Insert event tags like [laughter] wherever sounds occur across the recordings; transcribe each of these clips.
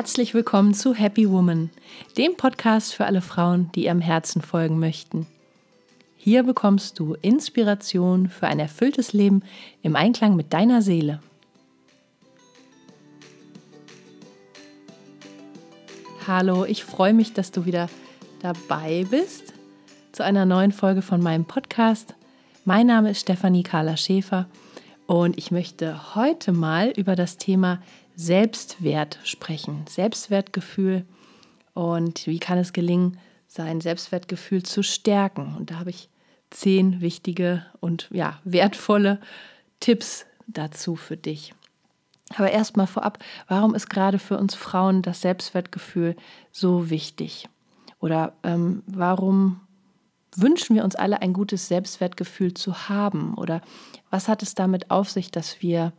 Herzlich willkommen zu Happy Woman, dem Podcast für alle Frauen, die ihrem Herzen folgen möchten. Hier bekommst du Inspiration für ein erfülltes Leben im Einklang mit deiner Seele. Hallo, ich freue mich, dass du wieder dabei bist zu einer neuen Folge von meinem Podcast. Mein Name ist Stefanie Carla Schäfer und ich möchte heute mal über das Thema Selbstwert sprechen. Selbstwertgefühl und wie kann es gelingen, sein Selbstwertgefühl zu stärken. Und da habe ich zehn wichtige und ja, wertvolle Tipps dazu für dich. Aber erstmal vorab, warum ist gerade für uns Frauen das Selbstwertgefühl so wichtig? Oder ähm, warum wünschen wir uns alle ein gutes Selbstwertgefühl zu haben? Oder was hat es damit auf sich, dass wir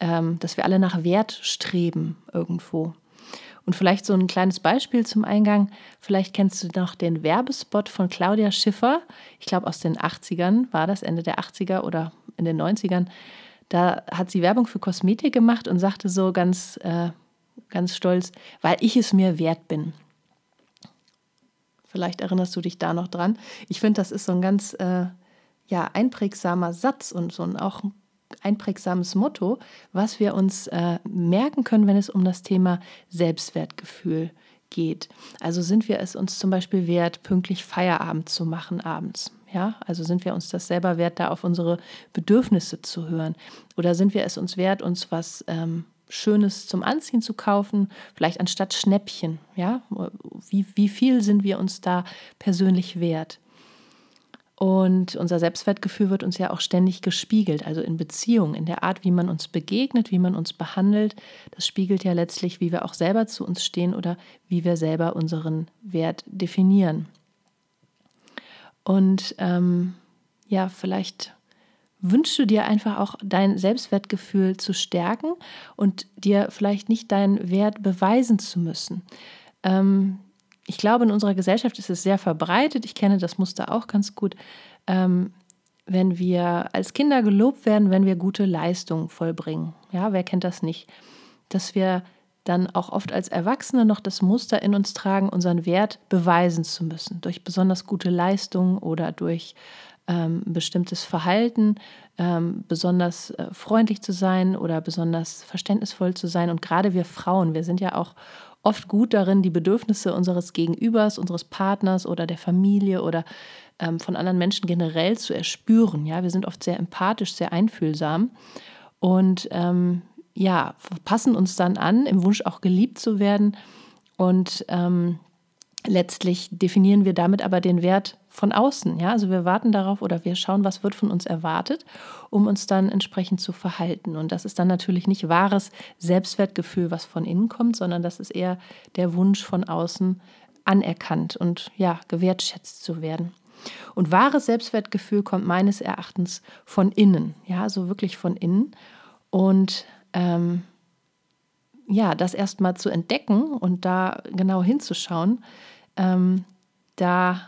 ähm, dass wir alle nach Wert streben irgendwo. Und vielleicht so ein kleines Beispiel zum Eingang. Vielleicht kennst du noch den Werbespot von Claudia Schiffer. Ich glaube, aus den 80ern war das, Ende der 80er oder in den 90ern. Da hat sie Werbung für Kosmetik gemacht und sagte so ganz, äh, ganz stolz, weil ich es mir wert bin. Vielleicht erinnerst du dich da noch dran. Ich finde, das ist so ein ganz äh, ja, einprägsamer Satz und so ein, auch ein einprägsames Motto, was wir uns äh, merken können, wenn es um das Thema Selbstwertgefühl geht. Also sind wir es uns zum Beispiel wert, pünktlich Feierabend zu machen abends. Ja, also sind wir uns das selber wert, da auf unsere Bedürfnisse zu hören? Oder sind wir es uns wert, uns was ähm, Schönes zum Anziehen zu kaufen, vielleicht anstatt Schnäppchen? Ja, wie, wie viel sind wir uns da persönlich wert? Und unser Selbstwertgefühl wird uns ja auch ständig gespiegelt, also in Beziehungen, in der Art, wie man uns begegnet, wie man uns behandelt. Das spiegelt ja letztlich, wie wir auch selber zu uns stehen oder wie wir selber unseren Wert definieren. Und ähm, ja, vielleicht wünschst du dir einfach auch dein Selbstwertgefühl zu stärken und dir vielleicht nicht deinen Wert beweisen zu müssen. Ähm, ich glaube, in unserer Gesellschaft ist es sehr verbreitet. Ich kenne das Muster auch ganz gut. Ähm, wenn wir als Kinder gelobt werden, wenn wir gute Leistungen vollbringen. Ja, wer kennt das nicht? Dass wir dann auch oft als Erwachsene noch das Muster in uns tragen, unseren Wert beweisen zu müssen, durch besonders gute Leistungen oder durch ähm, bestimmtes Verhalten, ähm, besonders äh, freundlich zu sein oder besonders verständnisvoll zu sein. Und gerade wir Frauen, wir sind ja auch oft gut darin, die Bedürfnisse unseres Gegenübers, unseres Partners oder der Familie oder ähm, von anderen Menschen generell zu erspüren. Ja, wir sind oft sehr empathisch, sehr einfühlsam und ähm, ja, passen uns dann an, im Wunsch auch geliebt zu werden und ähm, letztlich definieren wir damit aber den Wert von außen. Ja? Also wir warten darauf oder wir schauen, was wird von uns erwartet, um uns dann entsprechend zu verhalten. Und das ist dann natürlich nicht wahres Selbstwertgefühl, was von innen kommt, sondern das ist eher der Wunsch von außen anerkannt und ja, gewertschätzt zu werden. Und wahres Selbstwertgefühl kommt meines Erachtens von innen, ja, also wirklich von innen. Und ähm, ja, das erstmal zu entdecken und da genau hinzuschauen, ähm, da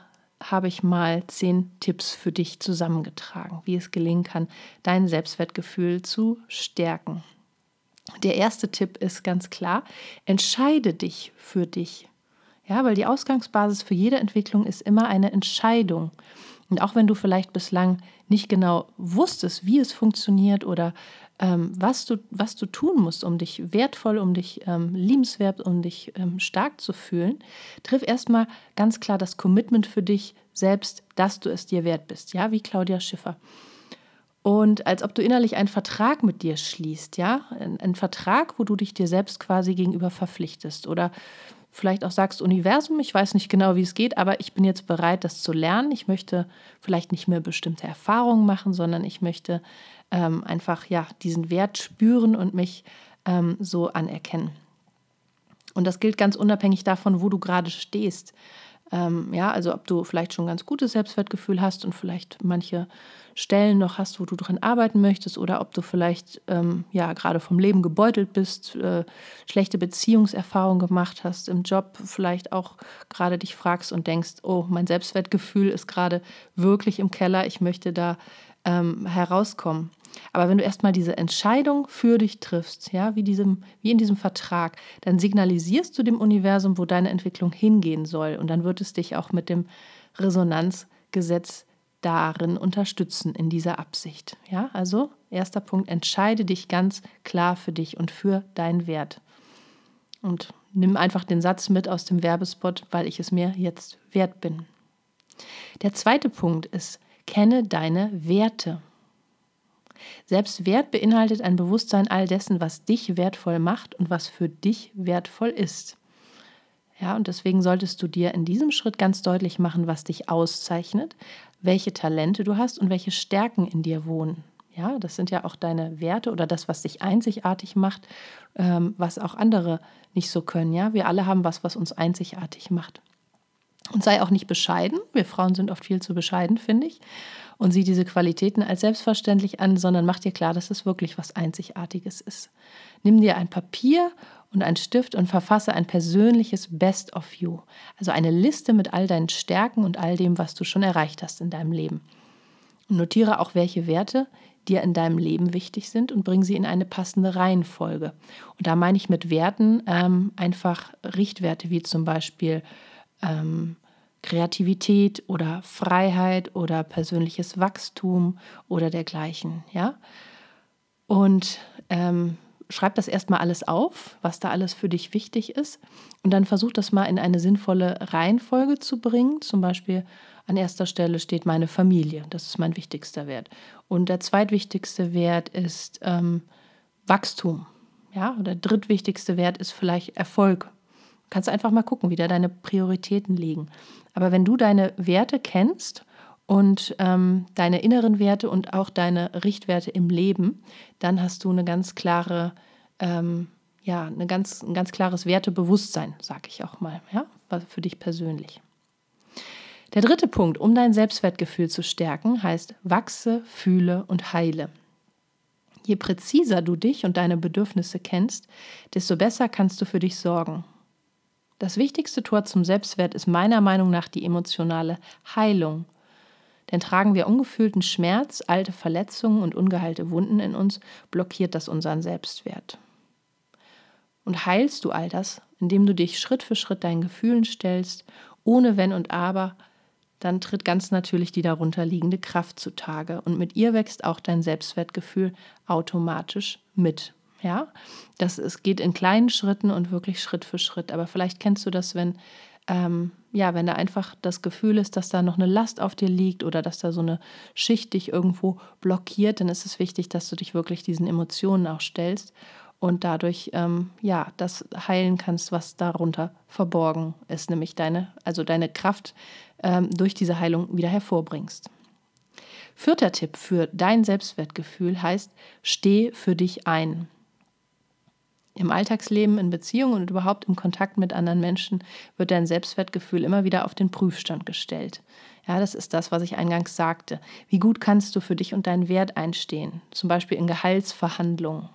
habe ich mal zehn Tipps für dich zusammengetragen, wie es gelingen kann, dein Selbstwertgefühl zu stärken. Der erste Tipp ist ganz klar, entscheide dich für dich. Ja, weil die Ausgangsbasis für jede Entwicklung ist immer eine Entscheidung. Und auch wenn du vielleicht bislang nicht genau wusstest, wie es funktioniert oder ähm, was, du, was du tun musst, um dich wertvoll, um dich ähm, liebenswert, um dich ähm, stark zu fühlen, triff erstmal ganz klar das Commitment für dich selbst, dass du es dir wert bist. Ja, wie Claudia Schiffer. Und als ob du innerlich einen Vertrag mit dir schließt, ja, ein, ein Vertrag, wo du dich dir selbst quasi gegenüber verpflichtest oder vielleicht auch sagst, Universum, ich weiß nicht genau, wie es geht, aber ich bin jetzt bereit, das zu lernen. Ich möchte vielleicht nicht mehr bestimmte Erfahrungen machen, sondern ich möchte ähm, einfach ja diesen Wert spüren und mich ähm, so anerkennen. Und das gilt ganz unabhängig davon, wo du gerade stehst. Ähm, ja, also ob du vielleicht schon ganz gutes Selbstwertgefühl hast und vielleicht manche Stellen noch hast, wo du dran arbeiten möchtest, oder ob du vielleicht ähm, ja gerade vom Leben gebeutelt bist, äh, schlechte Beziehungserfahrungen gemacht hast, im Job vielleicht auch gerade dich fragst und denkst, oh, mein Selbstwertgefühl ist gerade wirklich im Keller, ich möchte da ähm, herauskommen. Aber wenn du erstmal diese Entscheidung für dich triffst, ja, wie, diesem, wie in diesem Vertrag, dann signalisierst du dem Universum, wo deine Entwicklung hingehen soll. Und dann wird es dich auch mit dem Resonanzgesetz darin unterstützen, in dieser Absicht. Ja, also erster Punkt, entscheide dich ganz klar für dich und für deinen Wert. Und nimm einfach den Satz mit aus dem Werbespot, weil ich es mir jetzt wert bin. Der zweite Punkt ist, kenne deine Werte. Selbstwert beinhaltet ein Bewusstsein all dessen, was dich wertvoll macht und was für dich wertvoll ist. Ja, und deswegen solltest du dir in diesem Schritt ganz deutlich machen, was dich auszeichnet, welche Talente du hast und welche Stärken in dir wohnen. Ja, das sind ja auch deine Werte oder das, was dich einzigartig macht, ähm, was auch andere nicht so können. Ja, wir alle haben was, was uns einzigartig macht. Und sei auch nicht bescheiden. Wir Frauen sind oft viel zu bescheiden, finde ich. Und sieh diese Qualitäten als selbstverständlich an, sondern mach dir klar, dass es wirklich was Einzigartiges ist. Nimm dir ein Papier und einen Stift und verfasse ein persönliches Best of You. Also eine Liste mit all deinen Stärken und all dem, was du schon erreicht hast in deinem Leben. Und notiere auch, welche Werte dir in deinem Leben wichtig sind und bring sie in eine passende Reihenfolge. Und da meine ich mit Werten ähm, einfach Richtwerte wie zum Beispiel ähm, Kreativität oder Freiheit oder persönliches Wachstum oder dergleichen. Ja? Und ähm, schreib das erstmal alles auf, was da alles für dich wichtig ist. Und dann versuch das mal in eine sinnvolle Reihenfolge zu bringen. Zum Beispiel an erster Stelle steht meine Familie. Das ist mein wichtigster Wert. Und der zweitwichtigste Wert ist ähm, Wachstum. Ja, der drittwichtigste Wert ist vielleicht Erfolg Kannst einfach mal gucken, wie da deine Prioritäten liegen. Aber wenn du deine Werte kennst und ähm, deine inneren Werte und auch deine Richtwerte im Leben, dann hast du eine ganz klare, ähm, ja, eine ganz, ein ganz klares Wertebewusstsein, sage ich auch mal, ja, für dich persönlich. Der dritte Punkt, um dein Selbstwertgefühl zu stärken, heißt wachse, fühle und heile. Je präziser du dich und deine Bedürfnisse kennst, desto besser kannst du für dich sorgen. Das wichtigste Tor zum Selbstwert ist meiner Meinung nach die emotionale Heilung. Denn tragen wir ungefühlten Schmerz, alte Verletzungen und ungeheilte Wunden in uns, blockiert das unseren Selbstwert. Und heilst du all das, indem du dich Schritt für Schritt deinen Gefühlen stellst, ohne Wenn und Aber, dann tritt ganz natürlich die darunter liegende Kraft zutage und mit ihr wächst auch dein Selbstwertgefühl automatisch mit. Ja, das es geht in kleinen Schritten und wirklich Schritt für Schritt. Aber vielleicht kennst du das, wenn ähm, ja, wenn da einfach das Gefühl ist, dass da noch eine Last auf dir liegt oder dass da so eine Schicht dich irgendwo blockiert, dann ist es wichtig, dass du dich wirklich diesen Emotionen auch stellst und dadurch ähm, ja das heilen kannst, was darunter verborgen ist, nämlich deine, also deine Kraft ähm, durch diese Heilung wieder hervorbringst. Vierter Tipp für dein Selbstwertgefühl heißt, steh für dich ein im Alltagsleben, in Beziehungen und überhaupt im Kontakt mit anderen Menschen wird dein Selbstwertgefühl immer wieder auf den Prüfstand gestellt. Ja, das ist das, was ich eingangs sagte. Wie gut kannst du für dich und deinen Wert einstehen? Zum Beispiel in Gehaltsverhandlungen.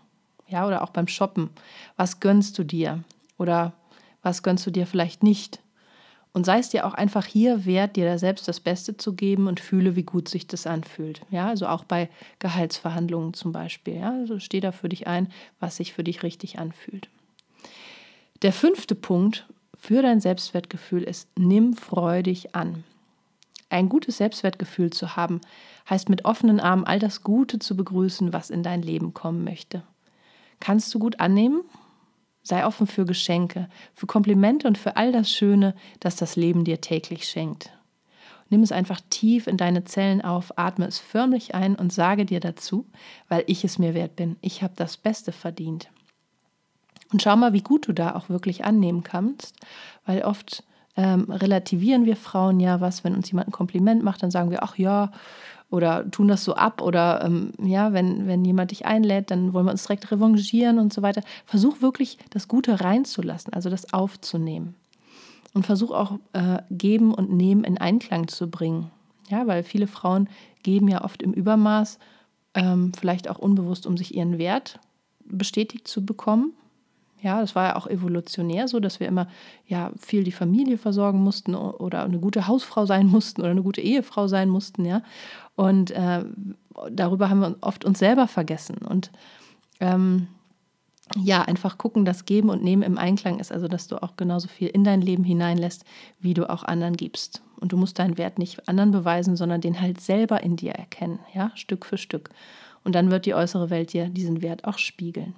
Ja, oder auch beim Shoppen. Was gönnst du dir? Oder was gönnst du dir vielleicht nicht? Und sei es dir auch einfach hier wert, dir da selbst das Beste zu geben und fühle, wie gut sich das anfühlt. Ja, also auch bei Gehaltsverhandlungen zum Beispiel. Ja, also steh da für dich ein, was sich für dich richtig anfühlt. Der fünfte Punkt für dein Selbstwertgefühl ist, nimm freudig an. Ein gutes Selbstwertgefühl zu haben, heißt mit offenen Armen all das Gute zu begrüßen, was in dein Leben kommen möchte. Kannst du gut annehmen Sei offen für Geschenke, für Komplimente und für all das Schöne, das das Leben dir täglich schenkt. Nimm es einfach tief in deine Zellen auf, atme es förmlich ein und sage dir dazu, weil ich es mir wert bin, ich habe das Beste verdient. Und schau mal, wie gut du da auch wirklich annehmen kannst, weil oft ähm, relativieren wir Frauen ja was, wenn uns jemand ein Kompliment macht, dann sagen wir, ach ja, oder tun das so ab oder ähm, ja, wenn, wenn jemand dich einlädt, dann wollen wir uns direkt revanchieren und so weiter. Versuch wirklich das Gute reinzulassen, also das aufzunehmen. Und versuch auch äh, Geben und Nehmen in Einklang zu bringen. Ja, weil viele Frauen geben ja oft im Übermaß, ähm, vielleicht auch unbewusst, um sich ihren Wert bestätigt zu bekommen. Ja, das war ja auch evolutionär so, dass wir immer ja viel die Familie versorgen mussten oder eine gute Hausfrau [laughs] sein mussten oder eine gute Ehefrau sein mussten, ja. Und äh, darüber haben wir oft uns selber vergessen. Und ähm, ja, einfach gucken, dass Geben und Nehmen im Einklang ist, also dass du auch genauso viel in dein Leben hineinlässt, wie du auch anderen gibst. Und du musst deinen Wert nicht anderen beweisen, sondern den halt selber in dir erkennen, ja, Stück für Stück. Und dann wird die äußere Welt dir diesen Wert auch spiegeln.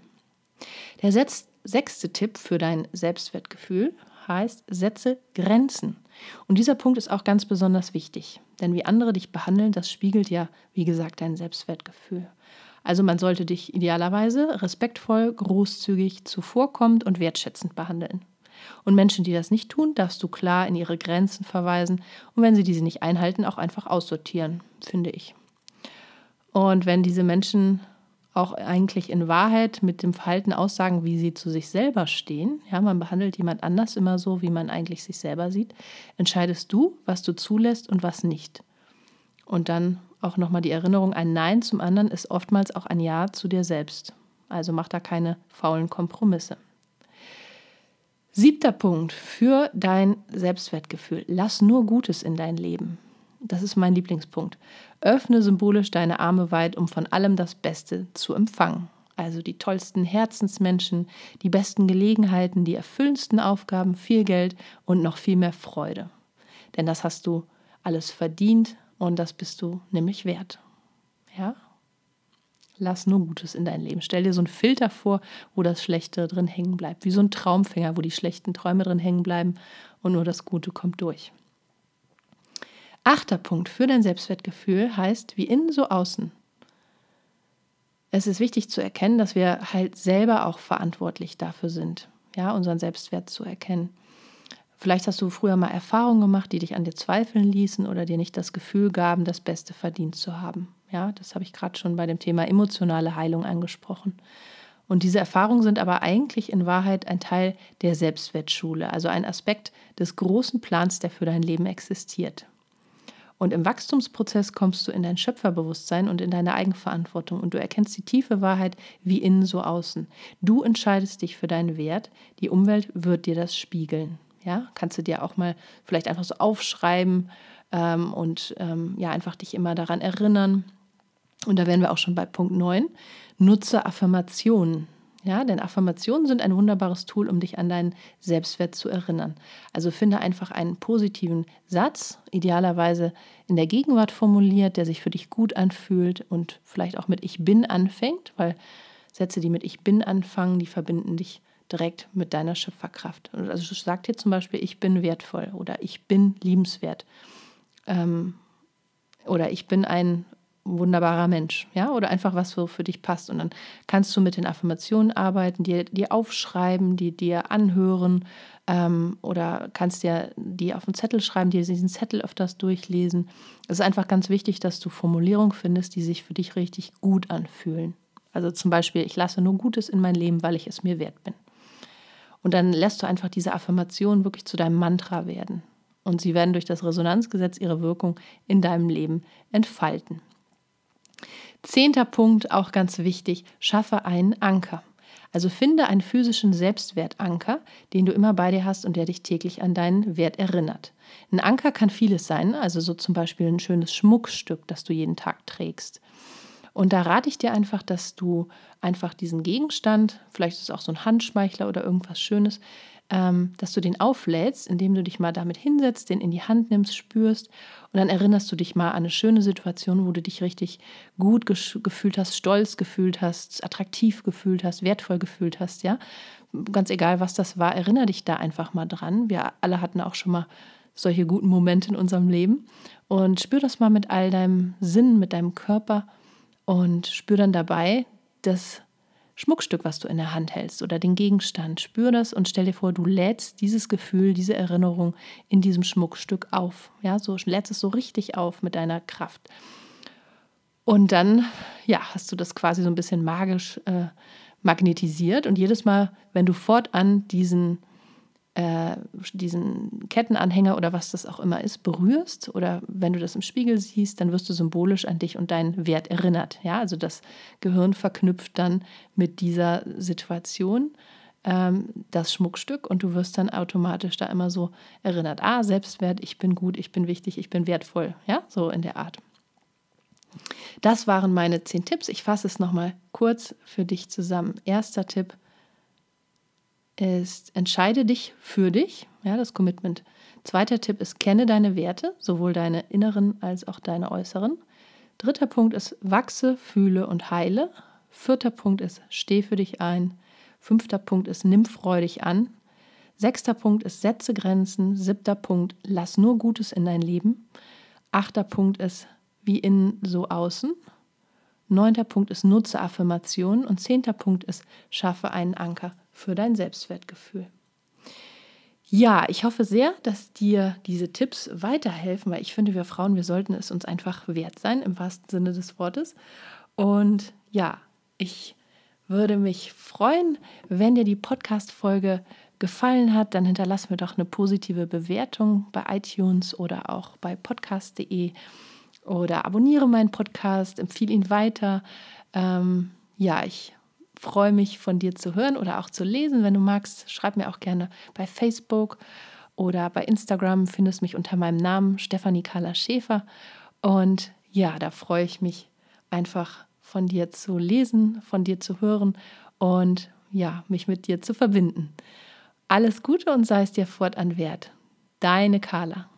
Der sechste Tipp für dein Selbstwertgefühl heißt, setze Grenzen. Und dieser Punkt ist auch ganz besonders wichtig, denn wie andere dich behandeln, das spiegelt ja, wie gesagt, dein Selbstwertgefühl. Also man sollte dich idealerweise respektvoll, großzügig, zuvorkommend und wertschätzend behandeln. Und Menschen, die das nicht tun, darfst du klar in ihre Grenzen verweisen und wenn sie diese nicht einhalten, auch einfach aussortieren, finde ich. Und wenn diese Menschen auch eigentlich in Wahrheit mit dem Verhalten aussagen, wie sie zu sich selber stehen, ja, man behandelt jemand anders immer so, wie man eigentlich sich selber sieht, entscheidest du, was du zulässt und was nicht. Und dann auch nochmal die Erinnerung, ein Nein zum anderen ist oftmals auch ein Ja zu dir selbst. Also mach da keine faulen Kompromisse. Siebter Punkt für dein Selbstwertgefühl. Lass nur Gutes in dein Leben. Das ist mein Lieblingspunkt. Öffne symbolisch deine Arme weit, um von allem das Beste zu empfangen. Also die tollsten Herzensmenschen, die besten Gelegenheiten, die erfüllendsten Aufgaben, viel Geld und noch viel mehr Freude. Denn das hast du alles verdient und das bist du nämlich wert. Ja? Lass nur Gutes in dein Leben. Stell dir so einen Filter vor, wo das Schlechte drin hängen bleibt. Wie so ein Traumfänger, wo die schlechten Träume drin hängen bleiben und nur das Gute kommt durch. Achter Punkt für dein Selbstwertgefühl heißt, wie innen so außen. Es ist wichtig zu erkennen, dass wir halt selber auch verantwortlich dafür sind, ja, unseren Selbstwert zu erkennen. Vielleicht hast du früher mal Erfahrungen gemacht, die dich an dir zweifeln ließen oder dir nicht das Gefühl gaben, das Beste verdient zu haben. Ja, das habe ich gerade schon bei dem Thema emotionale Heilung angesprochen. Und diese Erfahrungen sind aber eigentlich in Wahrheit ein Teil der Selbstwertschule, also ein Aspekt des großen Plans, der für dein Leben existiert. Und im Wachstumsprozess kommst du in dein Schöpferbewusstsein und in deine Eigenverantwortung und du erkennst die tiefe Wahrheit wie innen so außen. Du entscheidest dich für deinen Wert, die Umwelt wird dir das spiegeln. Ja, kannst du dir auch mal vielleicht einfach so aufschreiben ähm, und ähm, ja, einfach dich immer daran erinnern. Und da wären wir auch schon bei Punkt 9. Nutze Affirmationen. Ja, denn Affirmationen sind ein wunderbares Tool, um dich an deinen Selbstwert zu erinnern. Also finde einfach einen positiven Satz, idealerweise in der Gegenwart formuliert, der sich für dich gut anfühlt und vielleicht auch mit Ich bin anfängt, weil Sätze, die mit Ich bin anfangen, die verbinden dich direkt mit deiner Schöpferkraft. Also sag dir zum Beispiel, ich bin wertvoll oder ich bin liebenswert ähm, oder ich bin ein wunderbarer Mensch, ja, oder einfach was so für dich passt. Und dann kannst du mit den Affirmationen arbeiten, dir, dir aufschreiben, die dir anhören ähm, oder kannst dir die auf einen Zettel schreiben, dir diesen Zettel öfters durchlesen. Es ist einfach ganz wichtig, dass du Formulierungen findest, die sich für dich richtig gut anfühlen. Also zum Beispiel, ich lasse nur Gutes in mein Leben, weil ich es mir wert bin. Und dann lässt du einfach diese Affirmationen wirklich zu deinem Mantra werden. Und sie werden durch das Resonanzgesetz ihre Wirkung in deinem Leben entfalten. Zehnter Punkt, auch ganz wichtig, schaffe einen Anker. Also finde einen physischen Selbstwertanker, den du immer bei dir hast und der dich täglich an deinen Wert erinnert. Ein Anker kann vieles sein, also so zum Beispiel ein schönes Schmuckstück, das du jeden Tag trägst. Und da rate ich dir einfach, dass du einfach diesen Gegenstand, vielleicht ist es auch so ein Handschmeichler oder irgendwas Schönes, ähm, dass du den auflädst, indem du dich mal damit hinsetzt, den in die Hand nimmst, spürst und dann erinnerst du dich mal an eine schöne Situation, wo du dich richtig gut gefühlt hast, stolz gefühlt hast, attraktiv gefühlt hast, wertvoll gefühlt hast, ja. Ganz egal, was das war, erinnere dich da einfach mal dran. Wir alle hatten auch schon mal solche guten Momente in unserem Leben und spür das mal mit all deinem Sinn, mit deinem Körper und spür dann dabei das Schmuckstück, was du in der Hand hältst oder den Gegenstand. Spür das und stell dir vor, du lädst dieses Gefühl, diese Erinnerung in diesem Schmuckstück auf. Ja, so lädst es so richtig auf mit deiner Kraft. Und dann, ja, hast du das quasi so ein bisschen magisch äh, magnetisiert und jedes Mal, wenn du fortan diesen diesen Kettenanhänger oder was das auch immer ist, berührst oder wenn du das im Spiegel siehst, dann wirst du symbolisch an dich und deinen Wert erinnert. Ja, also das Gehirn verknüpft dann mit dieser Situation ähm, das Schmuckstück und du wirst dann automatisch da immer so erinnert. Ah, Selbstwert, ich bin gut, ich bin wichtig, ich bin wertvoll. Ja, so in der Art. Das waren meine zehn Tipps. Ich fasse es nochmal kurz für dich zusammen. Erster Tipp ist, entscheide dich für dich, ja, das Commitment. Zweiter Tipp ist, kenne deine Werte, sowohl deine inneren als auch deine äußeren. Dritter Punkt ist, wachse, fühle und heile. Vierter Punkt ist, steh für dich ein. Fünfter Punkt ist, nimm freudig an. Sechster Punkt ist, setze Grenzen. Siebter Punkt, lass nur Gutes in dein Leben. Achter Punkt ist, wie innen so außen. Neunter Punkt ist, nutze Affirmationen. Und zehnter Punkt ist, schaffe einen Anker für dein Selbstwertgefühl. Ja, ich hoffe sehr, dass dir diese Tipps weiterhelfen, weil ich finde, wir Frauen, wir sollten es uns einfach wert sein, im wahrsten Sinne des Wortes. Und ja, ich würde mich freuen, wenn dir die Podcast-Folge gefallen hat, dann hinterlass mir doch eine positive Bewertung bei iTunes oder auch bei podcast.de oder abonniere meinen Podcast, empfehle ihn weiter. Ähm, ja, ich freue mich von dir zu hören oder auch zu lesen. Wenn du magst, schreib mir auch gerne bei Facebook oder bei Instagram. Findest mich unter meinem Namen Stefanie Carla Schäfer. Und ja, da freue ich mich einfach von dir zu lesen, von dir zu hören und ja, mich mit dir zu verbinden. Alles Gute und sei es dir fortan wert. Deine Carla.